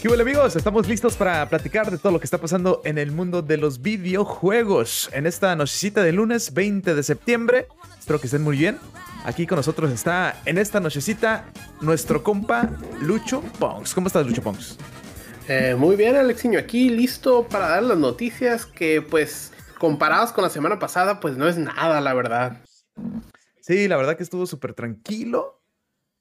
¿Qué hola amigos? Estamos listos para platicar de todo lo que está pasando en el mundo de los videojuegos en esta nochecita de lunes 20 de septiembre. Espero que estén muy bien. Aquí con nosotros está en esta nochecita nuestro compa Lucho Ponks. ¿Cómo estás, Lucho Ponks? Eh, muy bien, Alexiño. Aquí listo para dar las noticias que, pues, comparados con la semana pasada, pues no es nada, la verdad. Sí, la verdad que estuvo súper tranquilo.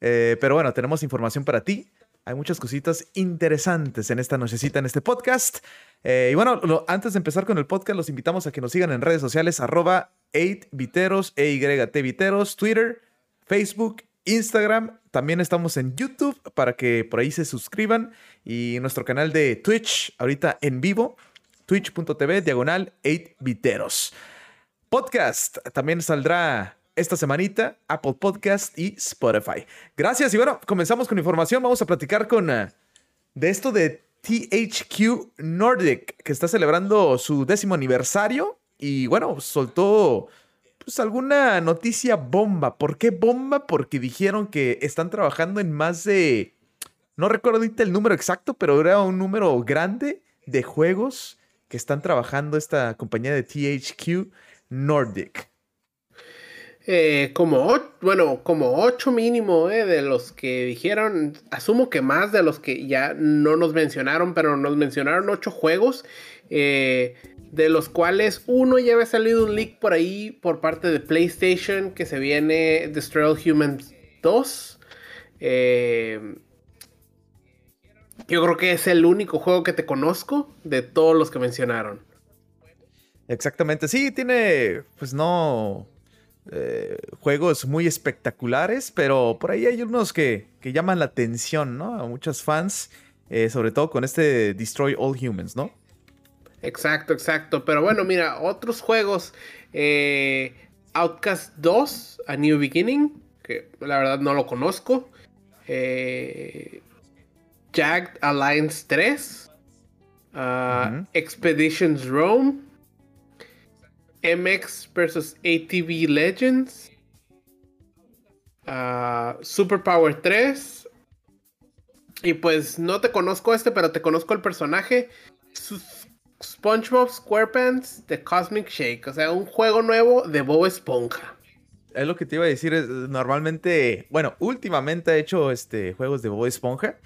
Eh, pero bueno, tenemos información para ti. Hay muchas cositas interesantes en esta nochecita, en este podcast. Eh, y bueno, antes de empezar con el podcast, los invitamos a que nos sigan en redes sociales, arroba 8viteros, EYT Viteros, Twitter, Facebook, Instagram. También estamos en YouTube para que por ahí se suscriban. Y nuestro canal de Twitch, ahorita en vivo, twitch.tv, diagonal 8viteros. Podcast también saldrá esta semanita, Apple Podcast y Spotify. Gracias y bueno, comenzamos con información. Vamos a platicar con uh, de esto de THQ Nordic, que está celebrando su décimo aniversario y bueno, soltó pues alguna noticia bomba. ¿Por qué bomba? Porque dijeron que están trabajando en más de, no recuerdo ahorita el número exacto, pero era un número grande de juegos que están trabajando esta compañía de THQ Nordic. Eh, como, bueno, como ocho mínimo eh, de los que dijeron, asumo que más de los que ya no nos mencionaron, pero nos mencionaron ocho juegos, eh, de los cuales uno ya había salido un leak por ahí por parte de PlayStation que se viene Destroy Humans 2. yo creo que es el único juego que te conozco de todos los que mencionaron. Exactamente, sí, tiene, pues no, eh, juegos muy espectaculares, pero por ahí hay unos que, llaman la atención, ¿no? A muchos fans, eh, sobre todo con este Destroy All Humans, ¿no? Exacto, exacto. Pero bueno, mira, otros juegos. Eh, Outcast 2, A New Beginning, que la verdad no lo conozco. Jagged Alliance 3. Uh, Expeditions Rome. MX versus ATV Legends. Uh, Superpower 3. Y pues no te conozco este, pero te conozco el personaje. SpongeBob SquarePants The Cosmic Shake. O sea, un juego nuevo de Bob Esponja. Es lo que te iba a decir. normalmente, bueno, últimamente ha hecho este, juegos de Bob Esponja.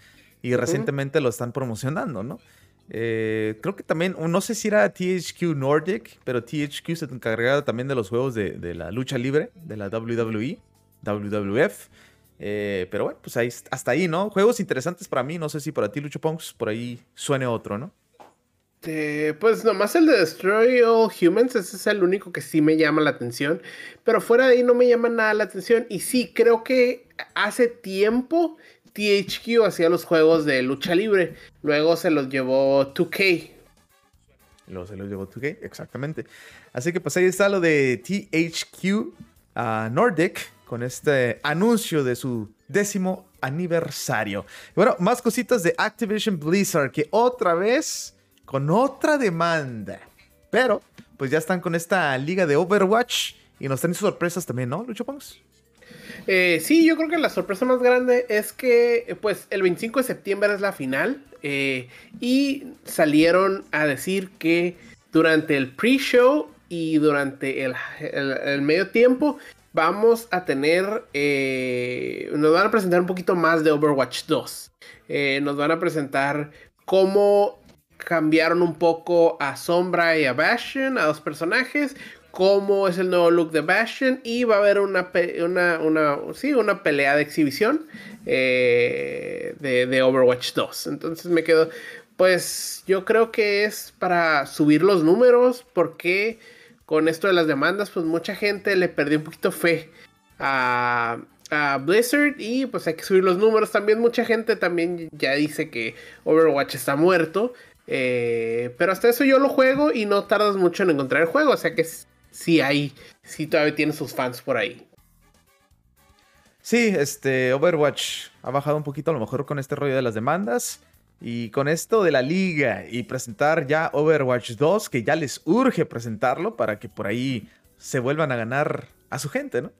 Y recientemente lo están promocionando, ¿no? Eh, creo que también, no sé si era THQ Nordic, pero THQ se encargaba también de los juegos de, la lucha libre, de la WWE, WWF. Eh, pero bueno, pues ahí, hasta ahí, ¿no? Juegos interesantes para mí, no sé si para ti, Lucho Punks, por ahí suene otro, ¿no? pues nomás el de Destroy All Humans, ese es el único que sí me llama la atención. Pero fuera de ahí no me llama nada la atención. Y sí, creo que hace tiempo THQ hacía los juegos de lucha libre. Luego se los llevó 2K. Luego se los llevó 2K, exactamente. Así que pues ahí está lo de THQ ah, Nordic con este anuncio de su décimo aniversario. bueno, más cositas de Activision Blizzard que otra vez con otra demanda. Pero pues ya están con esta liga de Overwatch y nos traen sorpresas también, ¿no, Lucho Pongs? Eh, sí, yo creo que la sorpresa más grande es que, pues, el 25 de septiembre es la final. Eh, y salieron a decir que durante el pre-show y durante el, medio tiempo vamos a tener, eh, nos van a presentar un poquito más de Overwatch 2. nos van a presentar cómo cambiaron un poco a Sombra y a Bastion, a dos personajes, cómo es el nuevo look de Bastion y va a haber una, una, una, sí, una pelea de exhibición eh, de, Overwatch 2. Entonces me quedo, pues yo creo que es para subir los números porque con esto de las demandas pues mucha gente le perdió un poquito fe a, Blizzard y pues hay que subir los números. También mucha gente también ya dice que Overwatch está muerto. Eh, pero hasta eso yo lo juego y no tardas mucho en encontrar el juego. O sea que sí hay, sí todavía tiene sus fans por ahí. Sí, este Overwatch ha bajado un poquito a lo mejor con este rollo de las demandas y con esto de la liga y presentar ya Overwatch 2, que ya les urge presentarlo para que por ahí se vuelvan a ganar a su gente, ¿no?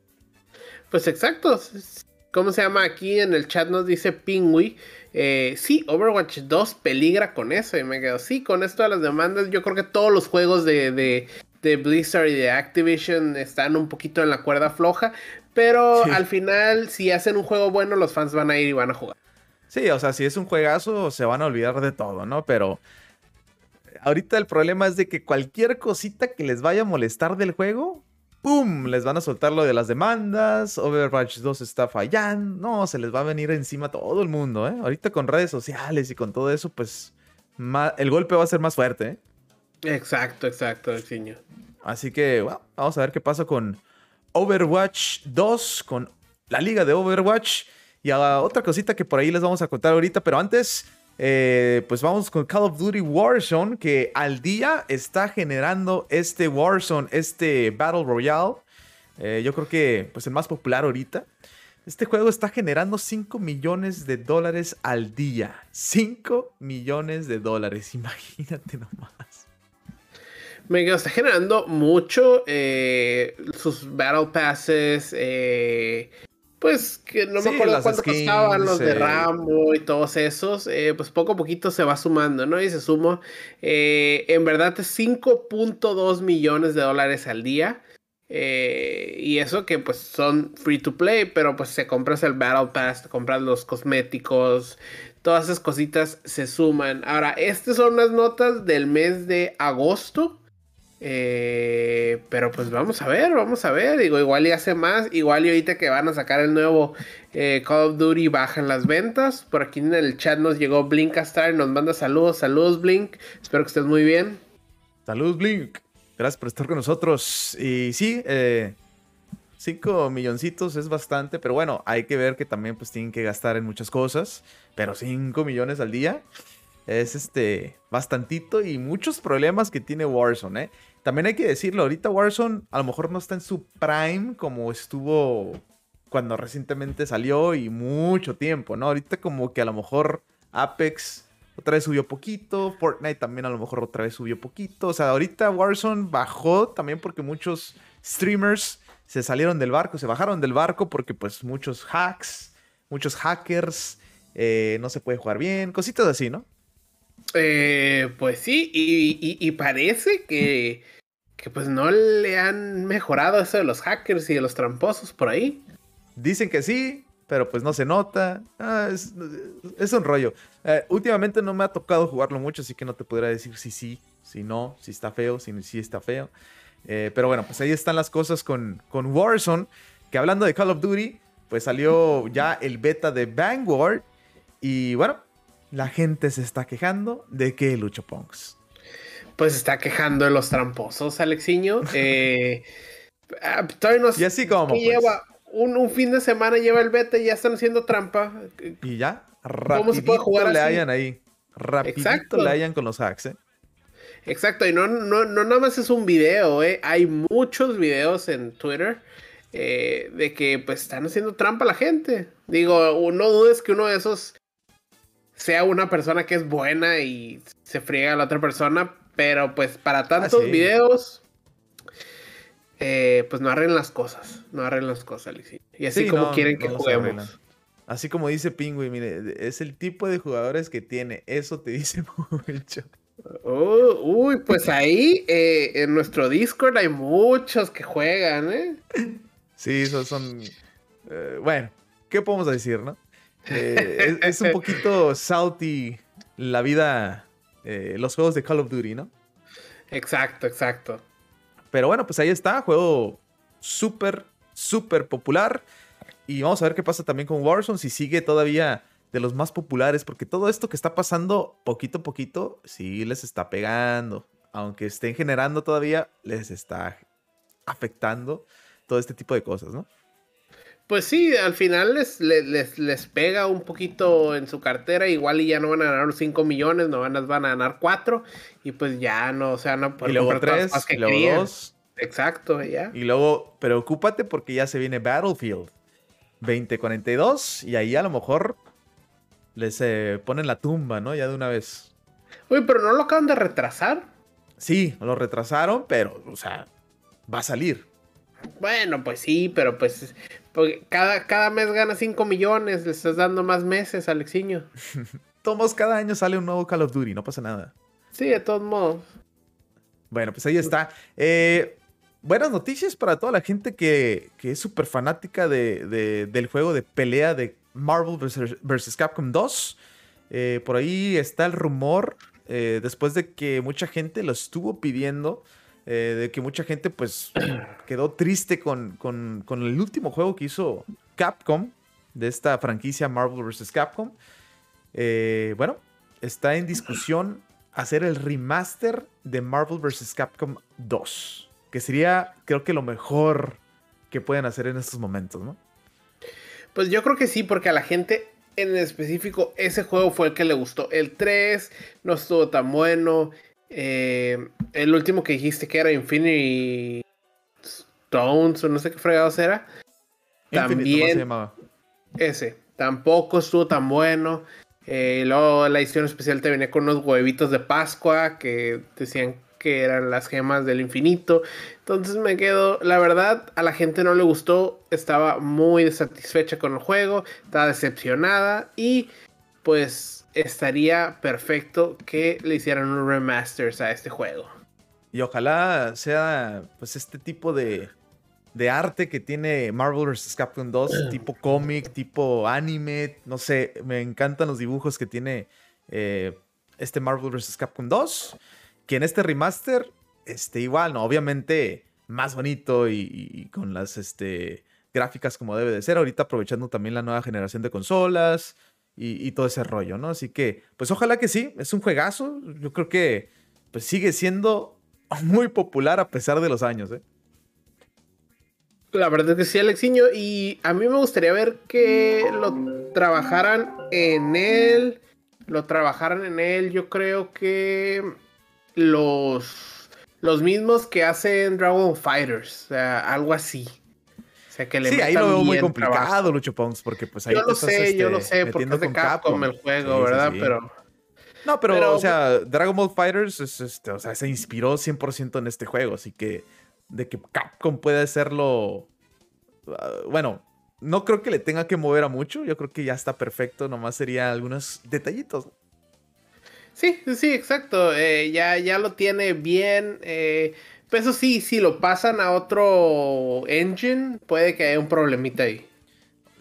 Pues exacto. ¿cómo se llama? Aquí en el chat nos dice Pingui. Eh, sí, Overwatch 2 peligra con eso. Y me quedo, sí, con esto de las demandas, yo creo que todos los juegos de, de, Blizzard y de Activision están un poquito en la cuerda floja. Pero al final, si hacen un juego bueno, los fans van a ir y van a jugar. Sí, o sea, si es un juegazo, se van a olvidar de todo, ¿no? Pero ahorita el problema es de que cualquier cosita que les vaya a molestar del juego, ¡pum! Les van a soltar lo de las demandas, Overwatch 2 está fallando, no, se les va a venir encima todo el mundo, ¿eh? Ahorita con redes sociales y con todo eso, pues el golpe va a ser más fuerte, ¿eh? Exacto, exacto, señor. Así que, bueno, vamos a ver qué pasa con Overwatch 2, con la liga de Overwatch. Y a otra cosita que por ahí les vamos a contar ahorita, pero antes, eh, pues vamos con Call of Duty Warzone, que al día está generando este Warzone, este Battle Royale. Eh, yo creo que pues el más popular ahorita. Este juego está generando 5 millones de dólares al día. 5 millones de dólares, imagínate nomás. Me está generando mucho eh, sus Battle Passes, pues que no me acuerdo cuánto costaban los de eh. Rambo y todos esos, eh, pues poco a poquito se va sumando, ¿no? Y se sumó, eh, en verdad, 5.2 millones de dólares al día. y eso que pues son free to play, pero pues se compras el Battle Pass, te compras los cosméticos, todas esas cositas se suman. Ahora, estas son las notas del mes de agosto. Eh, pero pues vamos a ver, vamos a ver. Digo, igual y hace más. Igual y ahorita que van a sacar el nuevo eh, Call of Duty bajan las ventas. Por aquí en el chat nos llegó Blink Star nos manda saludos. Saludos, Blink. Espero que estés muy bien. Saludos, Blink. Gracias por estar con nosotros. Y sí, 5 eh, milloncitos es bastante, pero bueno, hay que ver que también pues tienen que gastar en muchas cosas. Pero 5 millones al día es este bastantito y muchos problemas que tiene Warzone, ¿eh? También hay que decirlo, ahorita Warzone a lo mejor no está en su prime como estuvo cuando recientemente salió y mucho tiempo, ¿no? Ahorita como que a lo mejor Apex otra vez subió poquito, Fortnite también a lo mejor otra vez subió poquito, o sea, ahorita Warzone bajó también porque muchos streamers se salieron del barco, se bajaron del barco porque pues muchos hacks, muchos hackers, eh, no se puede jugar bien, cositas así, ¿no? Eh, pues sí, y, parece que, que pues no le han mejorado eso de los hackers y de los tramposos por ahí. Dicen que sí, pero pues no se nota. Ah, es, un rollo. Eh, últimamente no me ha tocado jugarlo mucho, así que no te podría decir si sí, si no, si está feo, si sí está feo. Eh, pero bueno, pues ahí están las cosas con, con Warzone. Que hablando de Call of Duty, pues salió ya el beta de Vanguard. Y bueno, la gente se está quejando de que Lucho Ponks. Pues está quejando de los tramposos, Alexiño. Eh, ah, y así como. Pues. Lleva un, fin de semana, lleva el beta y ya están haciendo trampa. Y ya, ¿Cómo se puede jugar le hayan ahí. Rapidito le hayan con los hacks, ¿eh? Exacto, y no, no, no nada más es un video, ¿eh? Hay muchos videos en Twitter eh, de que pues están haciendo trampa a la gente. Digo, no dudes que uno de esos sea una persona que es buena y se friega a la otra persona, pero pues para ah, tantos videos, eh, pues no arreglen las cosas, no arreglen las cosas, Y así como quieren que juguemos. Así como dice Pingüi, mire, es el tipo de jugadores que tiene, eso te dice mucho. Oh, uy, pues ahí eh, en nuestro Discord hay muchos que juegan, ¿eh? Sí, esos son... Eh, bueno, ¿qué podemos decir, no? Eh, es, un poquito salty la vida, eh, los juegos de Call of Duty, ¿no? Exacto, exacto. Pero bueno, pues ahí está, juego súper, súper popular. Y vamos a ver qué pasa también con Warzone, si sigue todavía de los más populares, porque todo esto que está pasando poquito a poquito, sí les está pegando. Aunque estén generando todavía, les está afectando todo este tipo de cosas, ¿no? Pues sí, al final les, les, les, pega un poquito en su cartera, igual y ya no van a ganar 5 millones, no van a, van a ganar 4 y pues ya no, o sea, no y luego 3, y luego 2. Exacto, ya. Y luego, preocúpate porque ya se viene Battlefield 2042 y ahí a lo mejor les eh, ponen la tumba, ¿no? Ya de una vez. Uy, pero no lo acaban de retrasar. Sí, lo retrasaron, pero, o sea, va a salir. Bueno, pues sí, pero pues Porque cada, cada mes gana 5 millones, le estás dando más meses, Alexiño. Tomos, cada año sale un nuevo Call of Duty, no pasa nada. Sí, de todos modos. Bueno, pues ahí está. Eh, buenas noticias para toda la gente que, es súper fanática de, del juego de pelea de Marvel vs. Capcom 2. Eh, por ahí está el rumor, eh, después de que mucha gente lo estuvo pidiendo, de que mucha gente pues quedó triste con, con, con, el último juego que hizo Capcom, de esta franquicia Marvel vs. Capcom. bueno, está en discusión hacer el remaster de Marvel vs. Capcom 2. Que sería, creo que lo mejor que pueden hacer en estos momentos, ¿no? Pues yo creo que sí, porque a la gente en específico ese juego fue el que le gustó. El 3 no estuvo tan bueno. Eh, el último que dijiste que era Infinity Stones o no sé qué fregados era. También. Se llamaba? Ese. Tampoco estuvo tan bueno. Eh, luego la edición especial te venía con unos huevitos de Pascua que decían que eran las gemas del infinito. Entonces me quedo, la verdad, a la gente no le gustó, estaba muy desatisfecha con el juego, estaba decepcionada y pues estaría perfecto que le hicieran un remasters a este juego. Y ojalá sea pues este tipo de, de arte que tiene Marvel vs. Capcom 2, tipo cómic, tipo anime, no sé, me encantan los dibujos que tiene eh, este Marvel vs. Capcom 2, que en este remaster, este, igual, ¿no? Obviamente más bonito y, con las este, gráficas como debe de ser, ahorita aprovechando también la nueva generación de consolas y, todo ese rollo, ¿no? Así que, pues ojalá que sí, es un juegazo, yo creo que pues sigue siendo muy popular a pesar de los años, ¿eh? La verdad es que sí, Alexiño. Y a mí me gustaría ver que lo trabajaran en él. Lo trabajaran en él. Yo creo que los, los mismos que hacen Dragon Fighters. O sea, algo así. O sea, que le sí, ahí lo veo muy complicado, Lucho Pongs, porque pues ahí Yo lo sé, yo lo este, sé, porque es de Capcom, el juego, ¿verdad? Pero... No, pero, o sea, Dragon Ball Fighters este, o sea, se inspiró 100% en este juego, así que de que Capcom puede hacerlo. Ah, bueno, no creo que le tenga que mover a mucho. Yo creo que ya está perfecto. Nomás sería algunos detallitos. Sí, sí, exacto. Eh, ya, ya lo tiene bien. Eh, eso sí, si lo pasan a otro engine, puede que haya un problemita ahí.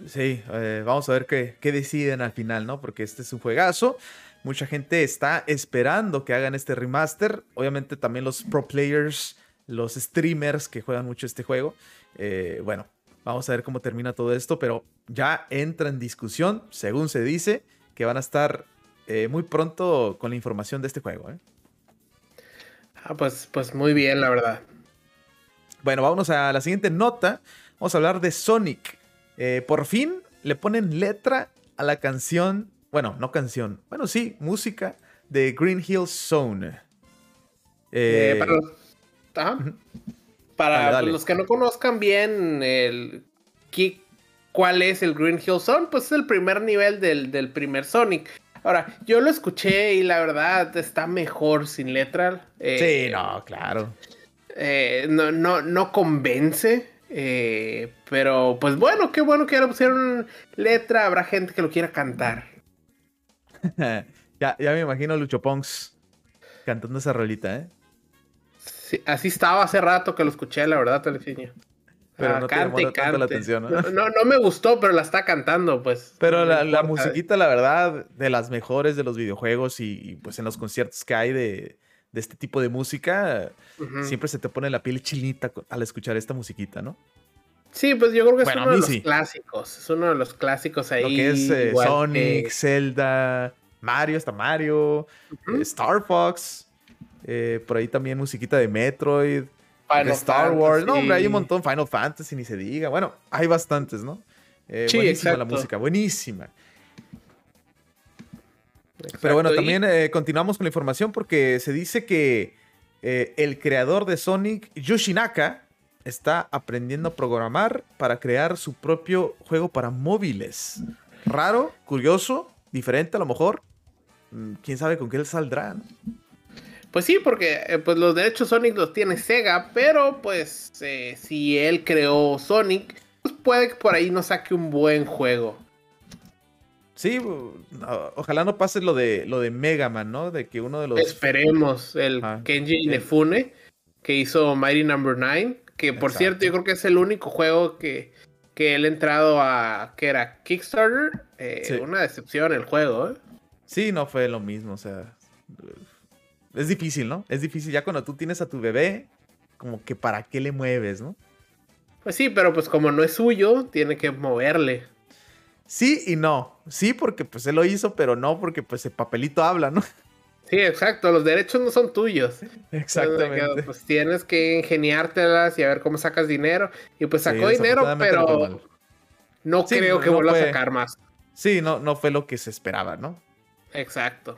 Sí, eh, vamos a ver qué, qué, deciden al final, ¿no? Porque este es un juegazo. Mucha gente está esperando que hagan este remaster. Obviamente también los pro players los streamers que juegan mucho este juego. Eh, bueno, vamos a ver cómo termina todo esto, pero ya entra en discusión, según se dice, que van a estar eh, muy pronto con la información de este juego. ¿eh? Ah, pues, pues muy bien, la verdad. Bueno, vámonos a la siguiente nota. Vamos a hablar de Sonic. por fin le ponen letra a la canción, bueno, no canción, bueno, sí, música de Green Hill Zone. Eh, para los que no conozcan bien el cuál es el Green Hill Zone, pues es el primer nivel del, primer Sonic. Ahora, yo lo escuché y la verdad está mejor sin letra. Eh, sí, no, claro. Eh, no, no, no convence. Eh, pero pues bueno, qué bueno que ya le pusieron letra. Habrá gente que lo quiera cantar. ya, ya me imagino Lucho Ponks cantando esa rolita, ¿eh? así estaba hace rato que lo escuché, la verdad, Teleciño. Pero ah, no cante, te la atención, ¿no? ¿no? me gustó, pero la está cantando, pues. Pero la, musiquita, la verdad, de las mejores de los videojuegos y, pues en los conciertos que hay de, este tipo de música, siempre se te pone la piel chinita al escuchar esta musiquita, ¿no? Sí, pues yo creo que es uno de los clásicos. Es uno de los clásicos ahí. Lo que es eh, Sonic, Zelda, Mario, hasta Mario, Star Fox. Eh, por ahí también musiquita de Metroid, Star Wars. No, hombre, hay un montón. Final Fantasy, ni se diga. Bueno, hay bastantes, ¿no? Eh, buenísima la música, buenísima. Pero bueno, también eh, continuamos con la información porque se dice que el creador de Sonic, Yoshinaka, está aprendiendo a programar para crear su propio juego para móviles. Raro, curioso, diferente a lo mejor. Mm, quién sabe con qué él saldrá. ¿no? Pues sí, porque eh, pues los derechos Sonic los tiene Sega, pero pues eh, si él creó Sonic, pues puede que por ahí nos saque un buen juego. Sí, ojalá no pase lo de lo de Mega Man, ¿no? De que uno de los. Esperemos, el Kenji Inefune, que hizo Mighty Number no. 9, que por cierto, yo creo que es el único juego que, que él ha entrado a. que era Kickstarter. Eh, una decepción el juego, ¿eh? Sí, no fue lo mismo, o sea. Es difícil, ¿no? Es difícil. Ya cuando tú tienes a tu bebé, como que para qué le mueves, ¿no? Pues sí, pero pues como no es suyo, tiene que moverle. Sí y no. Sí, porque pues él lo hizo, pero no porque pues el papelito habla, ¿no? Sí, exacto. Los derechos no son tuyos. Exactamente. pues tienes que ingeniártelas y a ver cómo sacas dinero. Y pues sacó dinero, pero no creo que vuelva a sacar más. Sí, no, no fue lo que se esperaba, ¿no? Exacto.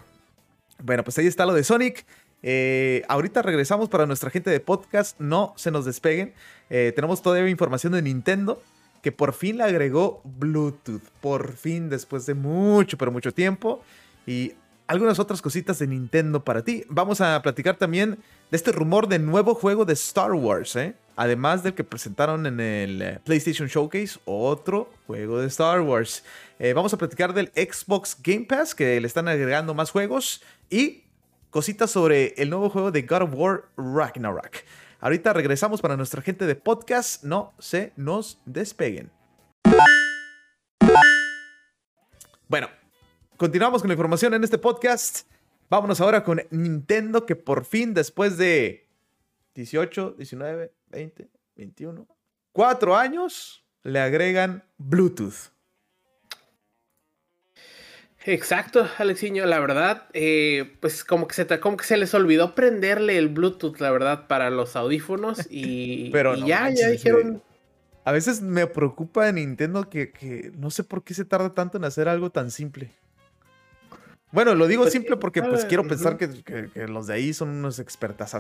Bueno, pues ahí está lo de Sonic. Eh, ahorita regresamos para nuestra gente de podcast. No se nos despeguen. Eh, tenemos todavía información de Nintendo que por fin le agregó Bluetooth. Por fin, después de mucho, pero mucho tiempo. Y algunas otras cositas de Nintendo para ti. Vamos a platicar también de este rumor de nuevo juego de Star Wars, ¿eh? Además del que presentaron en el eh, PlayStation Showcase, otro juego de Star Wars. Eh, vamos a platicar del Xbox Game Pass, que le están agregando más juegos. Y cositas sobre el nuevo juego de God of War Ragnarok. Ahorita regresamos para nuestra gente de podcast. No se nos despeguen. Bueno, continuamos con la información en este podcast. Vámonos ahora con Nintendo que por fin después de 18, 19, 20, 21, 4 años le agregan Bluetooth. Exacto, Alexiño, la verdad, eh, pues como que, se, como que se les olvidó prenderle el Bluetooth, la verdad, para los audífonos y, Pero ya, ya dijeron... A veces me preocupa de Nintendo que, no sé por qué se tarda tanto en hacer algo tan simple. Bueno, lo digo pues, simple porque pues quiero pensar que, los de ahí son unos expertas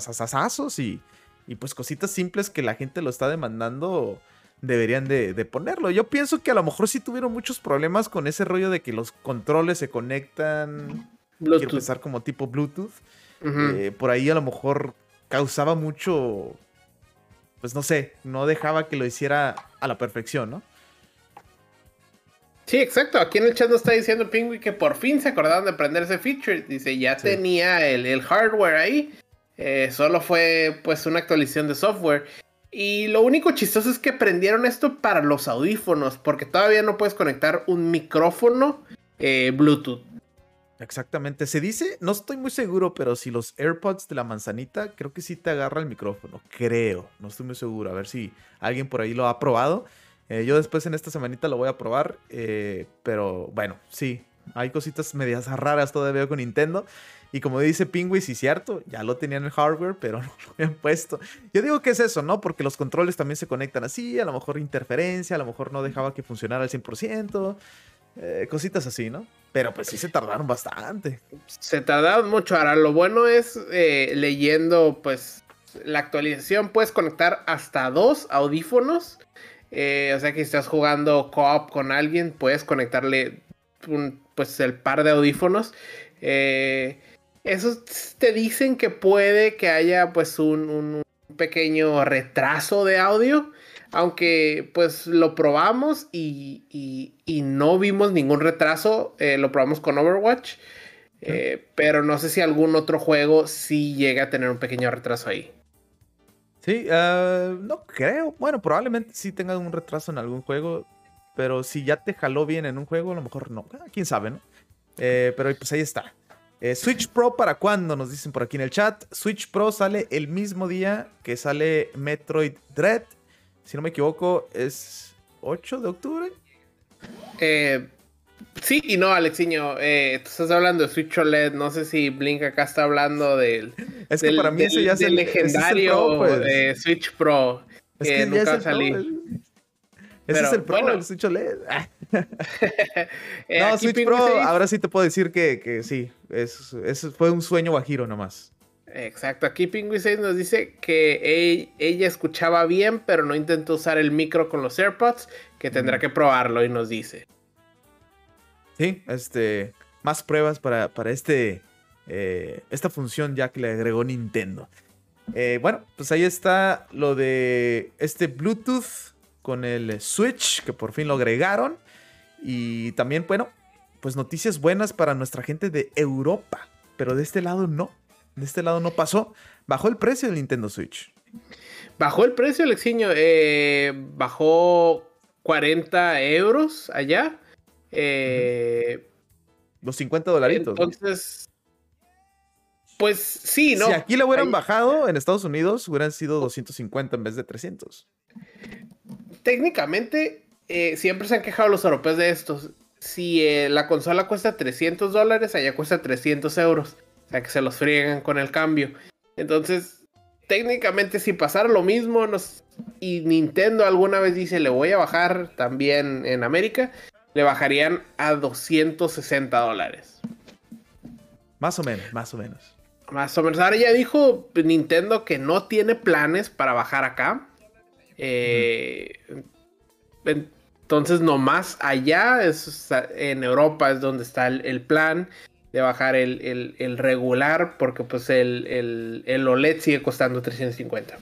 y, y pues cositas simples que la gente lo está demandando deberían de, ponerlo. Yo pienso que a lo mejor sí tuvieron muchos problemas con ese rollo de que los controles se conectan. Bluetooth. Quiero pensar como tipo Bluetooth. Eh, por ahí a lo mejor causaba mucho. Pues no sé, no dejaba que lo hiciera a la perfección, ¿no? Sí, exacto. Aquí en el chat nos está diciendo Pingui que por fin se acordaron de prender ese feature. Dice, ya tenía el, hardware ahí. Eh, solo fue pues una actualización de software. Y lo único chistoso es que prendieron esto para los audífonos, porque todavía no puedes conectar un micrófono eh, Bluetooth. Exactamente, se dice, no estoy muy seguro, pero si los AirPods de la manzanita, creo que sí te agarra el micrófono, creo, no estoy muy seguro, a ver si alguien por ahí lo ha probado. Eh, yo después en esta semanita lo voy a probar, eh, pero bueno, sí, hay cositas medias raras todavía con Nintendo. Y como dice Pingui, sí, cierto, ya lo tenían en el hardware, pero no lo habían puesto. Yo digo que es eso, ¿no? Porque los controles también se conectan así, a lo mejor interferencia, a lo mejor no dejaba que funcionara al 100%, eh, cositas así, ¿no? Pero pues sí se tardaron bastante. Se tardaron mucho. Ahora, lo bueno es eh, leyendo, pues, la actualización, puedes conectar hasta dos audífonos. Eh, o sea que si estás jugando co-op con alguien, puedes conectarle un, pues el par de audífonos. Eh, esos te dicen que puede que haya pues un, pequeño retraso de audio. Aunque pues lo probamos y, no vimos ningún retraso. Eh, lo probamos con Overwatch. Eh, pero no sé si algún otro juego sí llega a tener un pequeño retraso ahí. Sí, ah, no creo. Bueno, probablemente sí tenga un retraso en algún juego. Pero si ya te jaló bien en un juego, a lo mejor no. Ah, quién sabe, ¿no? pero pues ahí está. Eh, Switch Pro para cuándo? Nos dicen por aquí en el chat. Switch Pro sale el mismo día que sale Metroid Dread. Si no me equivoco, es 8 de octubre. Eh, sí y no, Alexiño. Eh, tú estás hablando de Switch OLED. No sé si Blink acá está hablando del. Es que para mí ese ya es el legendario pues. Switch Pro. Es que, nunca salí. Ese es el Pro, el Switch OLED. Eh, no, Switch Pro, ahora sí te puedo decir que, sí, es, fue un sueño guajiro nomás. Exacto, aquí Pingui 6 nos dice que ella escuchaba bien, pero no intentó usar el micro con los AirPods, que tendrá que probarlo y nos dice. Sí, este, más pruebas para, para este, eh, esta función ya que le agregó Nintendo. Eh, bueno, pues ahí está lo de este Bluetooth con el Switch, que por fin lo agregaron. Y también, bueno, pues noticias buenas para nuestra gente de Europa. Pero de este lado no. De este lado no pasó. Bajó el precio del Nintendo Switch. Bajó el precio, Alexiño. Eh, bajó 40 euros allá. Eh, Los 50 dolaritos. Entonces, pues sí, ¿no? Si aquí le hubieran bajado en Estados Unidos, hubieran sido 250 en vez de 300. Técnicamente, eh, siempre se han quejado los europeos de estos. Si eh, la consola cuesta 300 dólares, allá cuesta 300 euros. O sea, que se los friegan con el cambio. Entonces, técnicamente, si pasara lo mismo, y Nintendo alguna vez dice, le voy a bajar también en América, le bajarían a 260 dólares. Más o menos, más o menos. Más o menos. Ahora ya dijo Nintendo que no tiene planes para bajar acá. Eh, entonces, nomás allá, es, en Europa es donde está el, plan de bajar el, regular, porque pues el, el, OLED sigue costando 350.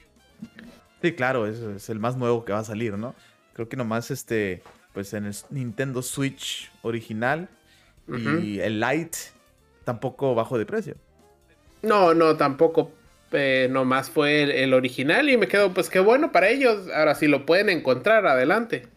Sí, claro, es, es el más nuevo que va a salir, ¿no? Creo que nomás este, pues en el Nintendo Switch original y el Lite tampoco bajó de precio. No, no, tampoco. Eh, nomás fue el, original y me quedo, pues qué bueno para ellos. Ahora sí lo pueden encontrar, adelante.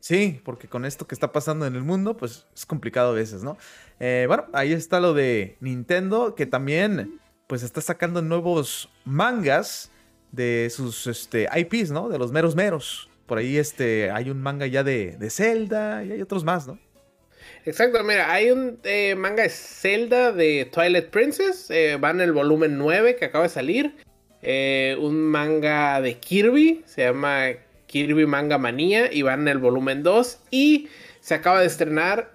Sí, porque con esto que está pasando en el mundo, pues es complicado a veces, ¿no? Eh, bueno, ahí está lo de Nintendo, que también, pues está sacando nuevos mangas de sus este, IPs, ¿no? De los meros meros. Por ahí este, hay un manga ya de, Zelda y hay otros más, ¿no? Exacto, mira, hay un eh, manga de Zelda de Twilight Princess, eh, va en el volumen 9 que acaba de salir. Eh, un manga de Kirby, se llama Kirby Manga Manía y va en el volumen 2. Y se acaba de estrenar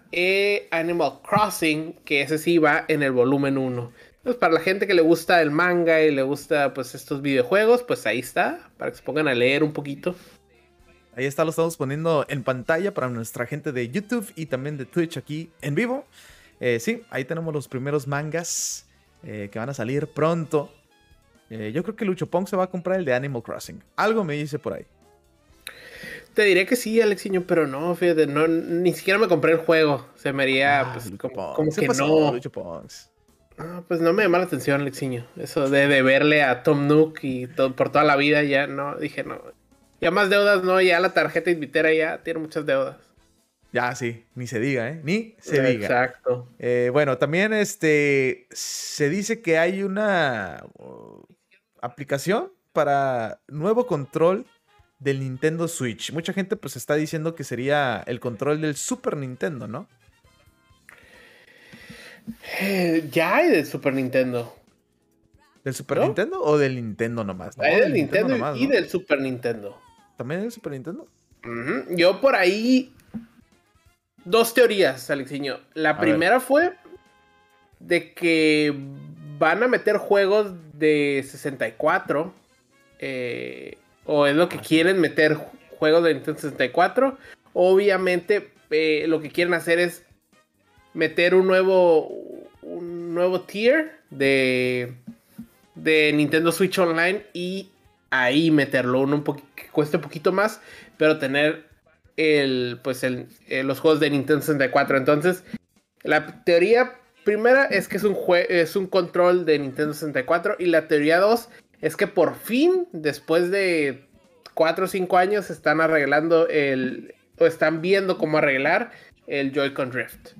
Animal Crossing, que ese sí va en el volumen 1. Entonces, para la gente que le gusta el manga y le gusta pues estos videojuegos, pues ahí está, para que se pongan a leer un poquito. Ahí está, lo estamos poniendo en pantalla para nuestra gente de YouTube y también de Twitch aquí en vivo. Eh, sí, ahí tenemos los primeros mangas eh, que van a salir pronto. Eh, yo creo que Lucho Pong se va a comprar el de Animal Crossing. Algo me dice por ahí. Te diré que sí, Alexiño, pero no, fíjate, no, ni siquiera me compré el juego. Se me haría, ah, pues, como, que no. Lucho No, pues no me llama la atención, Alexiño. Eso de, de verle a Tom Nook y todo, por toda la vida ya, no, dije no. Ya más deudas, no, ya la tarjeta Invitera ya tiene muchas deudas. Ya, sí, ni se diga, ¿eh? Ni se diga. Exacto. Eh, bueno, también este, se dice que hay una uh, aplicación para nuevo control del Nintendo Switch. Mucha gente pues está diciendo que sería el control del Super Nintendo, ¿no? Eh, ya hay del Super Nintendo. ¿Del Super Nintendo o del Nintendo nomás? Hay del Nintendo, y del Super Nintendo. ¿También el Super Nintendo? Yo por ahí. Dos teorías, Alexiño. La primera fue de que van a meter juegos de 64. Eh, o es lo que quieren meter juegos de Nintendo 64. Obviamente, eh, lo que quieren hacer es meter un nuevo. Un nuevo tier de. De Nintendo Switch Online y ahí meterlo uno un que cueste un poquito más, pero tener el, pues eh, los juegos de Nintendo 64. Entonces, la teoría primera es que es un, es un control de Nintendo 64 y la teoría 2 es que por fin, después de 4 o 5 años, están arreglando el, o están viendo cómo arreglar el Joy-Con Drift.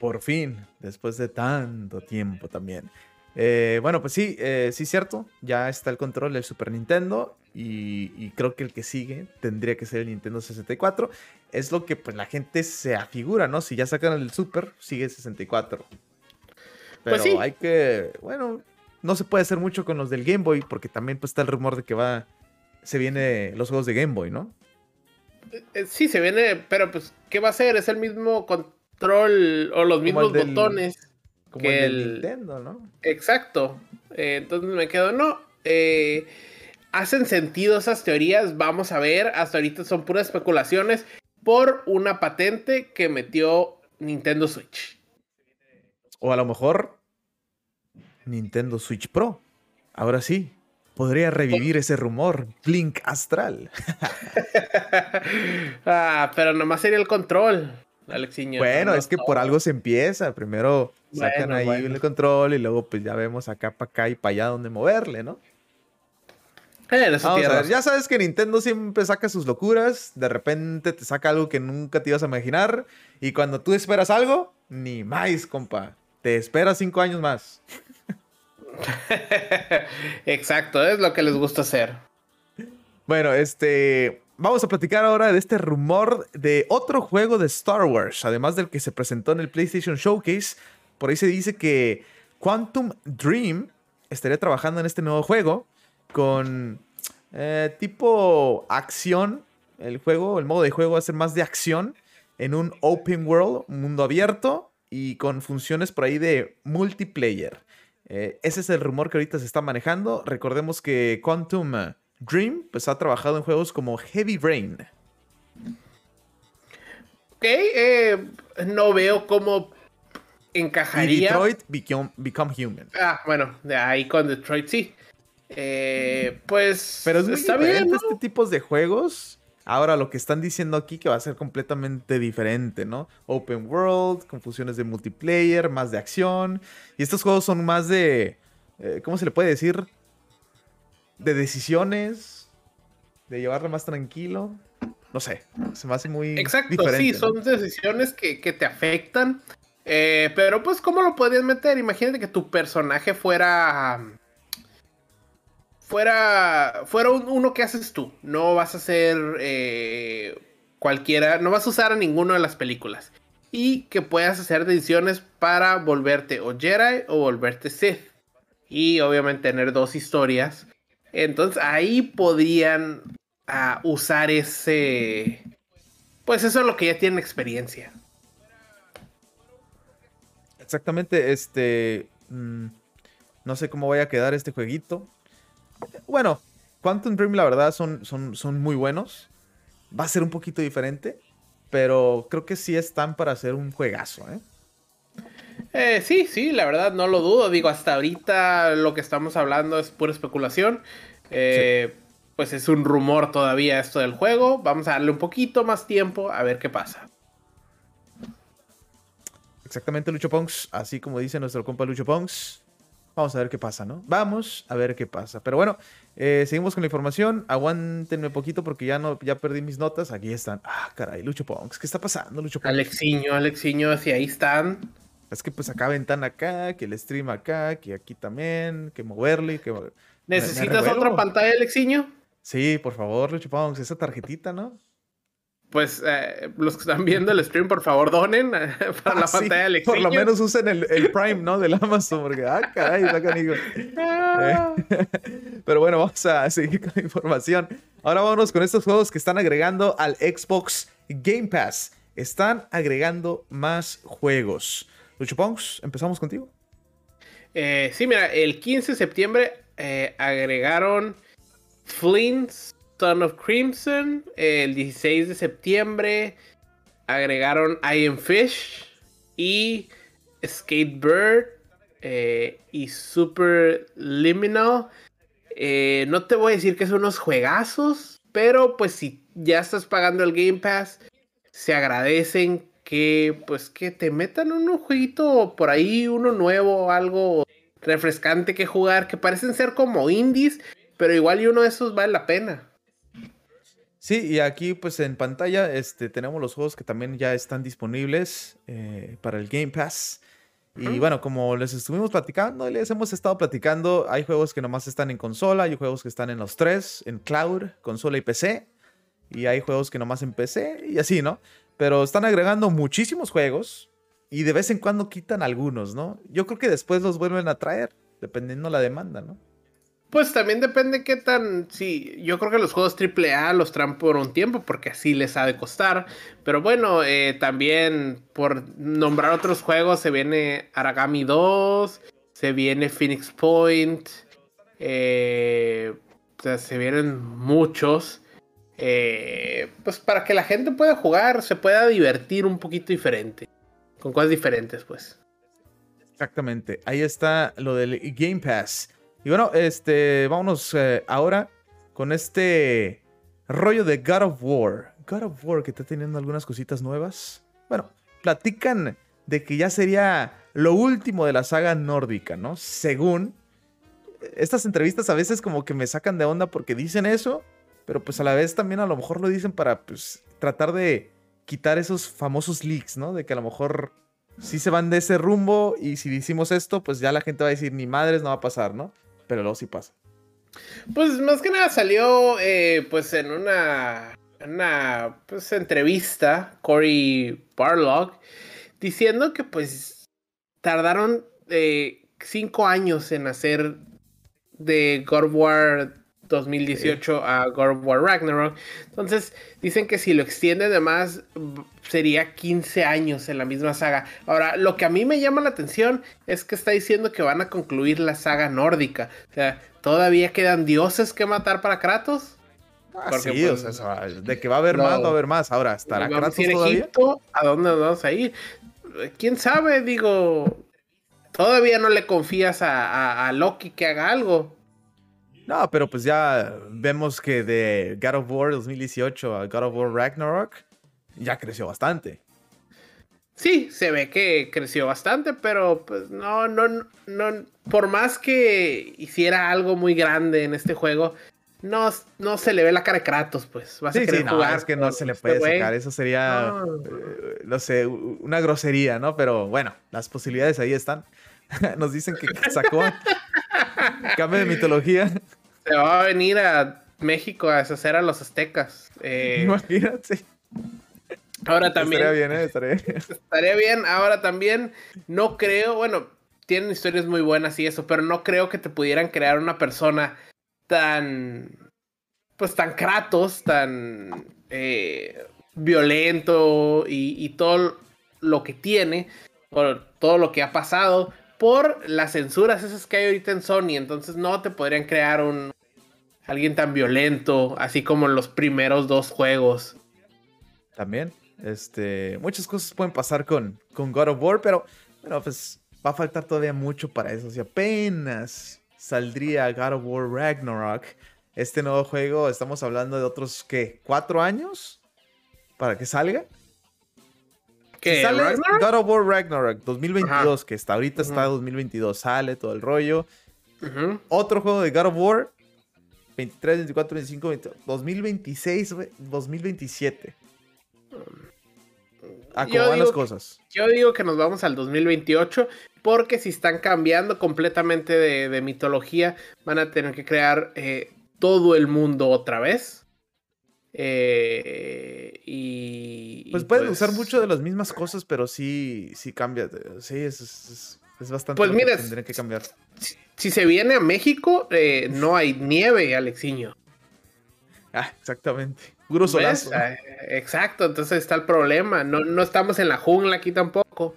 Por fin, después de tanto tiempo también. Eh, bueno, pues sí, eh, sí, cierto. Ya está el control del Super Nintendo. Y, creo que el que sigue tendría que ser el Nintendo 64. Es lo que pues la gente se afigura, ¿no? Si ya sacan el Super, sigue el 64. Pero pues hay que. Bueno, no se puede hacer mucho con los del Game Boy. Porque también pues, está el rumor de que va. Se viene los juegos de Game Boy, ¿no? Eh, sí, se viene. Pero pues, ¿qué va a ser? Es el mismo control o los mismos botones que el, Nintendo, ¿no? Exacto. Eh, entonces me quedo, no. Eh, hacen sentido esas teorías. Vamos a ver. Hasta ahorita son puras especulaciones por una patente que metió Nintendo Switch. O a lo mejor Nintendo Switch Pro. Ahora sí. podría revivir ese rumor, Blink Astral. ah, pero nomás sería el control, Alexiño. Bueno, es que por algo se empieza. Primero sacan ahí el control y luego pues ya vemos acá para acá y para allá donde moverle, ¿no? ya sabes que Nintendo siempre saca sus locuras, de repente te saca algo que nunca te ibas a imaginar y cuando tú esperas algo, ni más, compa. Te esperas cinco años más. Exacto, es lo que les gusta hacer. Bueno, este. Vamos a platicar ahora de este rumor de otro juego de Star Wars, además del que se presentó en el PlayStation Showcase. Por ahí se dice que Quantum Dream estaría trabajando en este nuevo juego con eh, tipo acción. El juego, el modo de juego va a ser más de acción en un open world, un mundo abierto y con funciones por ahí de multiplayer. Eh, ese es el rumor que ahorita se está manejando. Recordemos que Quantum Dream pues, ha trabajado en juegos como Heavy Rain. Ok, eh, no veo cómo encajaría. Detroit Become, Human. Ah, bueno, de ahí con Detroit sí. Eh, pues. Pero es muy está bien, este tipo de juegos. Ahora lo que están diciendo aquí que va a ser completamente diferente, ¿no? Open world, con funciones de multiplayer, más de acción. Y estos juegos son más de. Eh, ¿Cómo se le puede decir? De decisiones. De llevarlo más tranquilo. No sé. Se me hace muy. Exacto, sí, son decisiones que, te afectan. Eh, pero pues, ¿cómo lo podrías meter? Imagínate que tu personaje fuera fuera, fuera uno que haces tú. No vas a hacer eh, cualquiera, no vas a usar a ninguno de las películas. Y que puedas hacer decisiones para volverte o Jedi o volverte Sith. Y obviamente tener dos historias. Entonces ahí podrían ah, usar ese... Pues eso es lo que ya tienen experiencia. Exactamente, este... Mm, no sé cómo vaya a quedar este jueguito. Bueno, Quantum Dream, la verdad, son, son, son muy buenos. Va a ser un poquito diferente, pero creo que sí están para hacer un juegazo, ¿eh? ¿eh? sí, sí, la verdad no lo dudo. Digo, hasta ahorita lo que estamos hablando es pura especulación. Eh, pues es un rumor todavía esto del juego. Vamos a darle un poquito más tiempo a ver qué pasa. Exactamente, Lucho Ponks. Así como dice nuestro compa Lucho Ponks. Vamos a ver qué pasa, ¿no? Vamos a ver qué pasa. Pero bueno, eh, seguimos con la información. Aguántenme poquito porque ya no, ya perdí mis notas. Aquí están. Ah, caray, Lucho Ponks. ¿Qué está pasando, Lucho Ponks? Alexiño, Alexiño, si ahí están. Es que pues acá ventana acá, que el stream acá, que aquí también, que moverle, que... ¿Necesitas otra pantalla, Alexiño? Sí, por favor, Lucho Ponks, esa tarjetita, ¿no? Pues eh, los que están viendo el stream, por favor, donen eh, para la ah, pantalla de Por lo menos usen el, Prime, ¿no? Del Amazon, porque, ah, caray, ah. Eh, pero bueno, vamos a seguir con la información. Ahora vámonos con estos juegos que están agregando al Xbox Game Pass. Están agregando más juegos. Lucho Ponks, empezamos contigo. sí, mira, el 15 de septiembre agregaron Flint's Son of Crimson. El 16 de septiembre agregaron Iron Fish y Skatebird eh, y Super Liminal. Eh, no te voy a decir que son unos juegazos, pero pues si ya estás pagando el Game Pass, se agradecen que pues que te metan un jueguito por ahí, uno nuevo, algo refrescante que jugar, que parecen ser como indies, pero igual y uno de esos vale la pena. Sí, y aquí pues en pantalla este, tenemos los juegos que también ya están disponibles eh, para el Game Pass. Y bueno, como les estuvimos platicando, les hemos estado platicando, hay juegos que nomás están en consola, hay juegos que están en los tres, en cloud, consola y PC. Y hay juegos que nomás en PC y así, ¿no? Pero están agregando muchísimos juegos y de vez en cuando quitan algunos, ¿no? Yo creo que después los vuelven a traer, dependiendo la demanda, ¿no? Pues también depende qué tan. Sí, yo creo que los juegos AAA los traen por un tiempo porque así les ha de costar. Pero bueno, eh, también por nombrar otros juegos, se viene Aragami 2, se viene Phoenix Point, eh, o sea, se vienen muchos. Eh, pues para que la gente pueda jugar, se pueda divertir un poquito diferente. Con cosas diferentes, pues. Exactamente. Ahí está lo del Game Pass. Y bueno, este, vámonos eh, ahora con este rollo de God of War. God of War que está teniendo algunas cositas nuevas. Bueno, platican de que ya sería lo último de la saga nórdica, ¿no? Según estas entrevistas a veces como que me sacan de onda porque dicen eso, pero pues a la vez también a lo mejor lo dicen para pues tratar de quitar esos famosos leaks, ¿no? De que a lo mejor sí se van de ese rumbo y si decimos esto, pues ya la gente va a decir, ni madres no va a pasar, ¿no? Pero luego sí pasa. Pues más que nada salió eh, pues en una, una pues, entrevista Cory Barlog diciendo que pues tardaron eh, cinco años en hacer de God of War 2018 a God of War Ragnarok. Entonces, dicen que si lo extienden de más, sería 15 años en la misma saga. Ahora, lo que a mí me llama la atención es que está diciendo que van a concluir la saga nórdica. O sea, ¿todavía quedan dioses que matar para Kratos? Ah, sí, pues, o sea, de que va a haber más, va a haber más. Ahora, ¿estará Kratos todavía? Egipto, ¿A dónde vamos a ir? ¿Quién sabe? Digo, todavía no le confías a Loki que haga algo. No, pero pues ya vemos que de God of War 2018 a God of War Ragnarok ya creció bastante. Sí, se ve que creció bastante, pero pues no, no, no, por más que hiciera algo muy grande en este juego, no, no se le ve la cara de Kratos, pues. Vas sí, a sí, no, es que no se le puede sacar, eso sería, eh, no. sé, una grosería, ¿no? Pero bueno, las posibilidades ahí están. Nos dicen que sacó cambio de mitología. Se va a venir a México a deshacer a los aztecas. Eh, Imagínate. Ahora también. Estaría bien, ¿eh? Estaría bien. Estaría bien. Ahora también, no creo, bueno, tienen historias muy buenas y eso, pero no creo que te pudieran crear una persona tan. Pues tan kratos, tan. Eh, violento y, y todo lo que tiene, por todo lo que ha pasado, por las censuras esas que hay ahorita en Sony. Entonces no te podrían crear un alguien tan violento, así como en los primeros dos juegos. También, este, muchas cosas pueden pasar con, con God of War, pero bueno, pues va a faltar todavía mucho para eso. Si apenas saldría God of War Ragnarok, este nuevo juego, estamos hablando de otros, ¿qué? ¿Cuatro años? Para que salga. ¿Qué? sale God of War Ragnarok 2022, que hasta ahorita está 2022, sale todo el rollo. Otro juego de God of War 23, 24, 25, 2026, 2027. ¿A cómo van las cosas? yo digo que nos vamos al 2028 porque si están cambiando completamente de, mitología van a tener que crear eh, todo el mundo otra vez. Eh, y. Pues pueden usar pues mucho de las mismas cosas, pero sí, sí cambia. Sí, es, bastante. Pues mira, tendrían que cambiar. Si, se viene a México, eh, no hay nieve, Alexiño. Ah, exactamente. Puro ah, exacto, entonces está el problema. No, no estamos en la jungla aquí tampoco.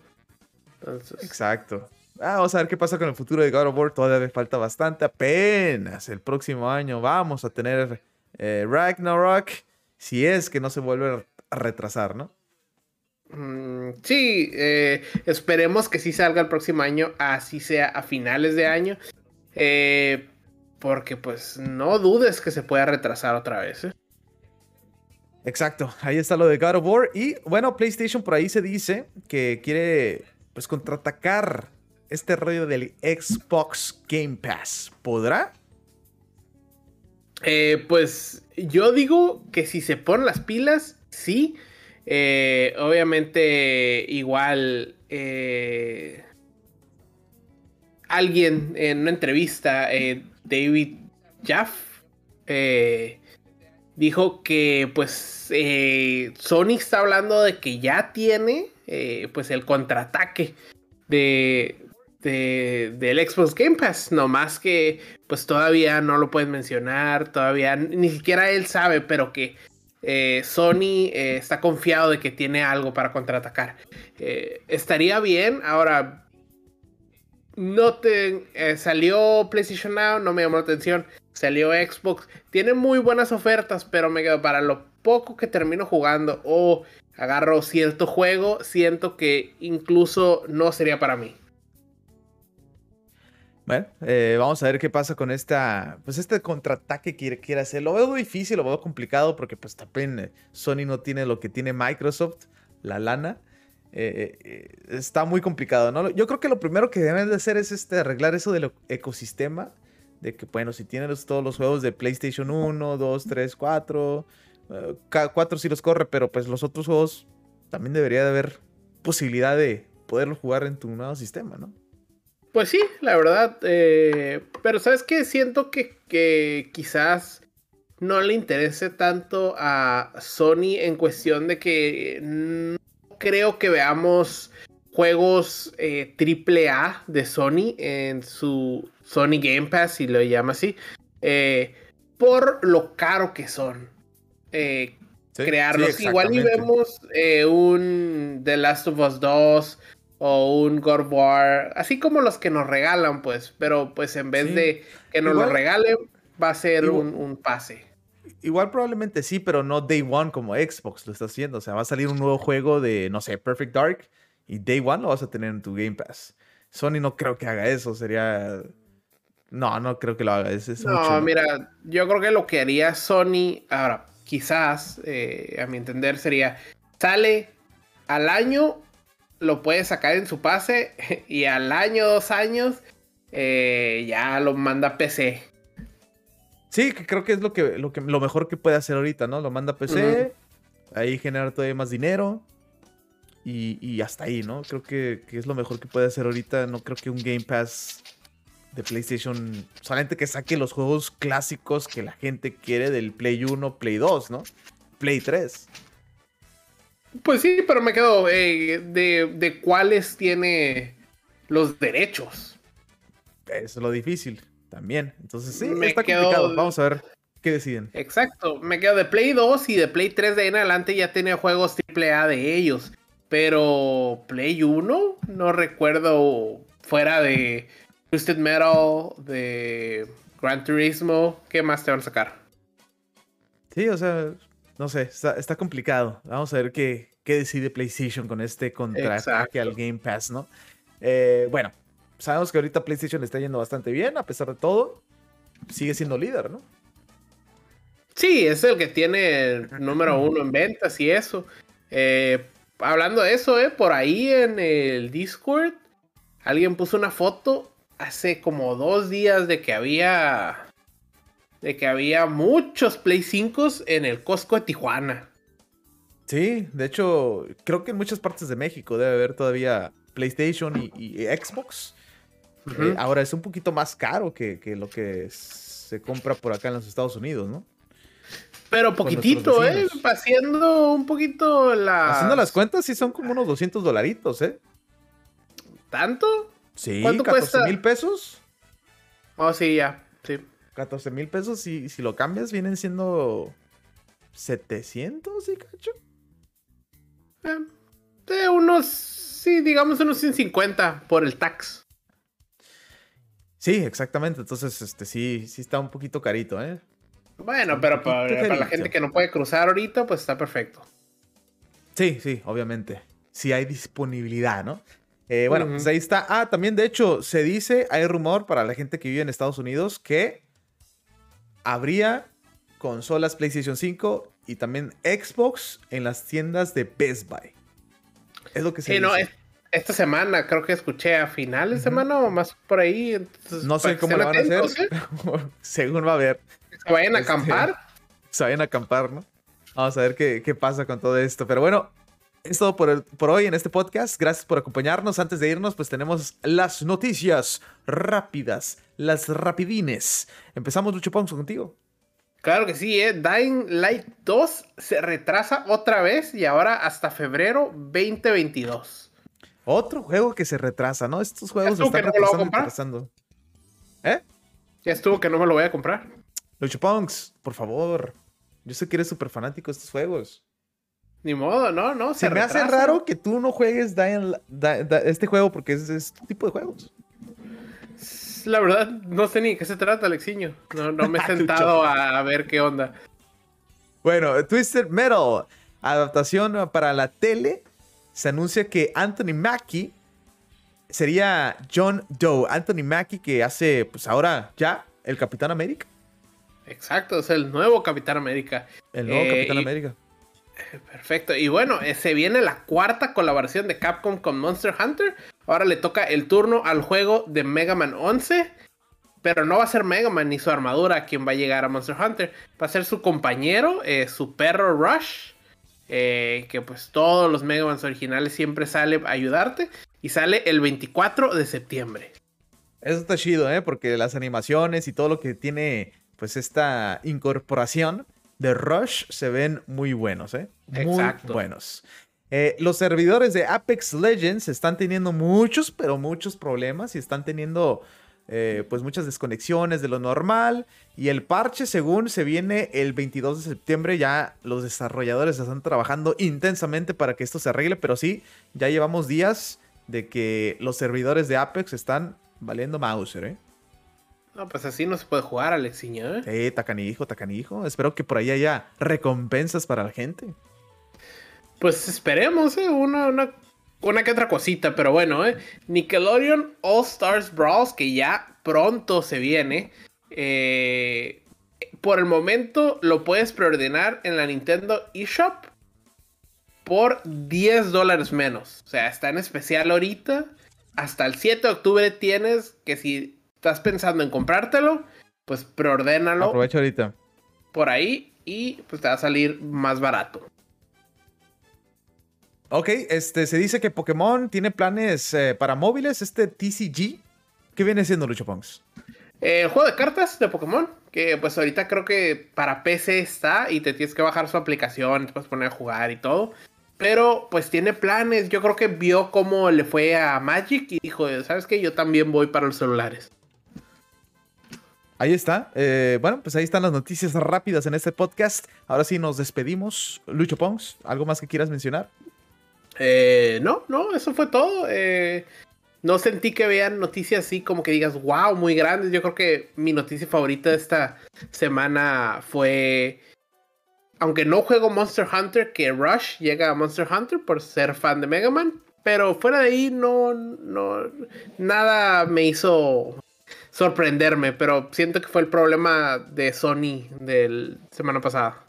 Exacto. Ah, vamos a ver qué pasa con el futuro de God of War. Todavía falta bastante. Apenas el próximo año vamos a tener eh, Ragnarok si es que no se vuelve a retrasar, ¿no? Mm, sí, eh, esperemos que sí salga el próximo año, así sea a finales de año. Eh, porque pues no dudes que se pueda retrasar otra vez. Exacto, ahí está lo de God of War. Y bueno, PlayStation por ahí se dice que quiere pues contraatacar este rollo del Xbox Game Pass. ¿Podrá? Eh, pues yo digo que si se ponen las pilas, sí. Eh, obviamente, igual eh, alguien en una entrevista, David Jaff, dijo que pues Sony está hablando de que ya tiene pues el contraataque de, de, del Xbox Game Pass, no más que pues todavía no lo pueden mencionar, todavía ni siquiera él sabe, pero que eh, Sony eh, está confiado de que tiene algo para contraatacar. Eh, estaría bien, ahora no salió PlayStation Now, no me llamó la atención, salió Xbox, tiene muy buenas ofertas, pero me quedo para lo poco que termino jugando o agarro cierto juego, siento que incluso no sería para mí. Bueno, eh, vamos a ver qué pasa con esta, pues este contraataque que quiere hacer. Lo veo difícil, lo veo complicado porque pues también eh, Sony no tiene lo que tiene Microsoft, la lana. Eh, está muy complicado, ¿no? Yo creo que lo primero que deben de hacer es este, arreglar eso del ecosistema. De que, bueno, si tienen todos los juegos de PlayStation 1, 2, 3, 4, 4 sí los corre, pero pues los otros juegos también debería de haber posibilidad de poderlos jugar en tu nuevo sistema, ¿no? Pues sí, la verdad. Eh, pero sabes que siento que, que, quizás no le interese tanto a Sony en cuestión de que no creo que veamos juegos eh, triple A de Sony en su Sony Game Pass, si lo llama así, eh, por lo caro que son. crearlos. Igual y vemos un The Last of Us 2 o un God War, así como los que nos regalan, pues, pero pues en vez de que nos lo regalen, va a ser un, pase. Igual probablemente sí, pero no Day One como Xbox lo está haciendo. O sea, va a salir un nuevo juego de, no sé, Perfect Dark y Day One lo vas a tener en tu Game Pass. Sony no creo que haga eso, sería... No, no creo que lo haga. Es, no, mira, yo creo que lo que haría Sony, ahora, quizás, eh, a mi entender, sería, sale al año lo puede sacar en su pase y al año, dos años, eh, ya lo manda a PC. Sí, que creo que es lo que, lo que lo mejor que puede hacer ahorita, ¿no? Lo manda a PC, ahí genera todavía más dinero y, hasta ahí, ¿no? Creo que, es lo mejor que puede hacer ahorita. No creo que un Game Pass de PlayStation, solamente que saque los juegos clásicos que la gente quiere del Play 1, Play 2, ¿no? Play 3. Pues sí, pero me quedo eh, de, cuáles tiene los derechos. Es lo difícil también. Entonces sí, me está complicado. Vamos a ver qué deciden. Exacto. Me quedo de Play 2 y de Play 3 de en adelante ya tenía juegos AAA de ellos. Pero Play 1 no recuerdo fuera de Twisted Metal, de Gran Turismo. ¿Qué más te van a sacar? Sí, o sea, no sé, está, complicado. Vamos a ver qué, qué, decide PlayStation con este contraataque al Game Pass, ¿no? Eh, bueno, sabemos que ahorita PlayStation está yendo bastante bien, a pesar de todo. Sigue siendo líder, ¿no? Sí, es el que tiene el número uno en ventas y eso. Eh, hablando de eso, eh, por ahí en el Discord, alguien puso una foto hace como dos días de que había de que había muchos Play 5 en el Costco de Tijuana. Sí, de hecho, creo que en muchas partes de México debe haber todavía PlayStation y, Xbox. Eh, ahora es un poquito más caro que, lo que se compra por acá en los Estados Unidos, ¿no? Pero poquitito, ¿eh? Haciendo un poquito la. Haciendo las cuentas, sí son como unos 200 dolaritos, ¿eh? ¿Tanto? Sí, ¿Cuánto 14 mil pesos. Oh, sí, ya, sí. 14 mil pesos, y si lo cambias, vienen siendo 700, ¿sí, cacho? Eh, de unos, sí, digamos unos 150 por el tax. Sí, exactamente. Entonces, este sí, sí está un poquito carito, ¿eh? Bueno, pero para, la gente que no puede cruzar ahorita, pues está perfecto. Sí, sí, obviamente. Si hay disponibilidad, ¿no? Eh, bueno, pues ahí está. Ah, también de hecho se dice, hay rumor para la gente que vive en Estados Unidos que habría consolas PlayStation 5 y también Xbox en las tiendas de Best Buy. Es lo que se sí, No, esta semana creo que escuché a finales de semana o más por ahí. no sé cómo lo van a hacer. ¿eh? Según va a haber. ¿Se vayan a este, acampar? Se vayan a acampar, ¿no? Vamos a ver qué, qué pasa con todo esto. Pero bueno, es todo por, por, hoy en este podcast. Gracias por acompañarnos. Antes de irnos, pues tenemos las noticias rápidas, las rapidines. Empezamos, Lucho Ponzo, contigo. Claro que sí, ¿eh? Dying Light 2 se retrasa otra vez y ahora hasta febrero 2022. Otro juego que se retrasa, ¿no? Estos juegos se están retrasando, ¿Eh? Ya estuvo que no me lo voy a comprar. Lucho Punks, por favor. Yo sé que eres súper fanático de estos juegos. Ni modo, no, no. Se, me hace raro que tú no juegues este juego porque es, este tipo de juegos. La verdad, no sé ni de qué se trata, Alexiño. No, no me he sentado a, ver qué onda. Bueno, Twisted Metal, adaptación para la tele. Se anuncia que Anthony Mackie sería John Doe, Anthony Mackie, que hace, pues ahora ya, el Capitán América. Exacto, es el nuevo Capitán América. El nuevo eh, Capitán América. Perfecto. Y bueno, eh, se viene la cuarta colaboración de Capcom con Monster Hunter. Ahora le toca el turno al juego de Mega Man 11. Pero no va a ser Mega Man ni su armadura quien va a llegar a Monster Hunter. Va a ser su compañero, eh, su perro Rush. Eh, que pues todos los Mega Man originales siempre sale a ayudarte. Y sale el 24 de septiembre. Eso está chido, ¿eh? Porque las animaciones y todo lo que tiene pues esta incorporación de Rush se ven muy buenos, ¿eh? Muy buenos. Eh, los servidores de Apex Legends están teniendo muchos, pero muchos problemas y están teniendo eh, pues muchas desconexiones de lo normal. Y el parche, según se viene el 22 de septiembre, ya los desarrolladores están trabajando intensamente para que esto se arregle. Pero sí, ya llevamos días de que los servidores de Apex están valiendo Mauser, ¿eh? No, pues así no se puede jugar, Alexiño, ¿eh? Sí, tacanijo, tacanijo. Espero que por ahí haya recompensas para la gente. Pues esperemos, ¿eh? Una, una una que otra cosita, pero bueno, ¿eh? Nickelodeon All Stars Brawls, que ya pronto se viene. Eh, por el momento lo puedes preordenar en la Nintendo eShop por 10 dólares menos. O sea, está en especial ahorita. Hasta el 7 de octubre tienes que si estás pensando en comprártelo, pues preordénalo. Aprovecha ahorita. Por ahí y pues te va a salir más barato. Ok, este, se dice que Pokémon tiene planes eh, para móviles, este TCG. ¿Qué viene siendo Lucho Pongs? Eh, el juego de cartas de Pokémon, que pues ahorita creo que para PC está y te tienes que bajar su aplicación, te puedes poner a jugar y todo. Pero pues tiene planes, yo creo que vio cómo le fue a Magic y dijo, ¿sabes qué? Yo también voy para los celulares. Ahí está. Eh, bueno, pues ahí están las noticias rápidas en este podcast. Ahora sí nos despedimos. Lucho Pongs, ¿algo más que quieras mencionar? Eh, no, no, eso fue todo. Eh, no sentí que vean noticias así como que digas, wow, muy grandes. Yo creo que mi noticia favorita de esta semana fue, aunque no juego Monster Hunter, que Rush llega a Monster Hunter por ser fan de Mega Man. Pero fuera de ahí, no, no, nada me hizo sorprenderme. Pero siento que fue el problema de Sony de semana pasada.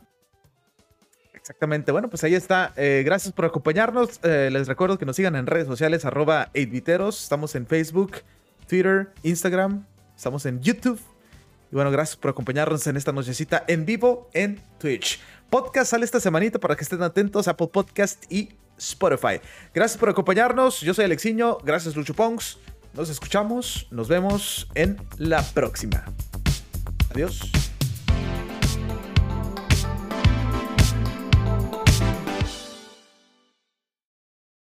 Exactamente. Bueno, pues ahí está. Eh, gracias por acompañarnos. Eh, les recuerdo que nos sigan en redes sociales, arroba 8 Estamos en Facebook, Twitter, Instagram. Estamos en YouTube. Y bueno, gracias por acompañarnos en esta nochecita en vivo en Twitch. Podcast sale esta semanita para que estén atentos Apple Podcast y Spotify. Gracias por acompañarnos. Yo soy Alexiño. Gracias, Lucho Pongs. Nos escuchamos. Nos vemos en la próxima. Adiós.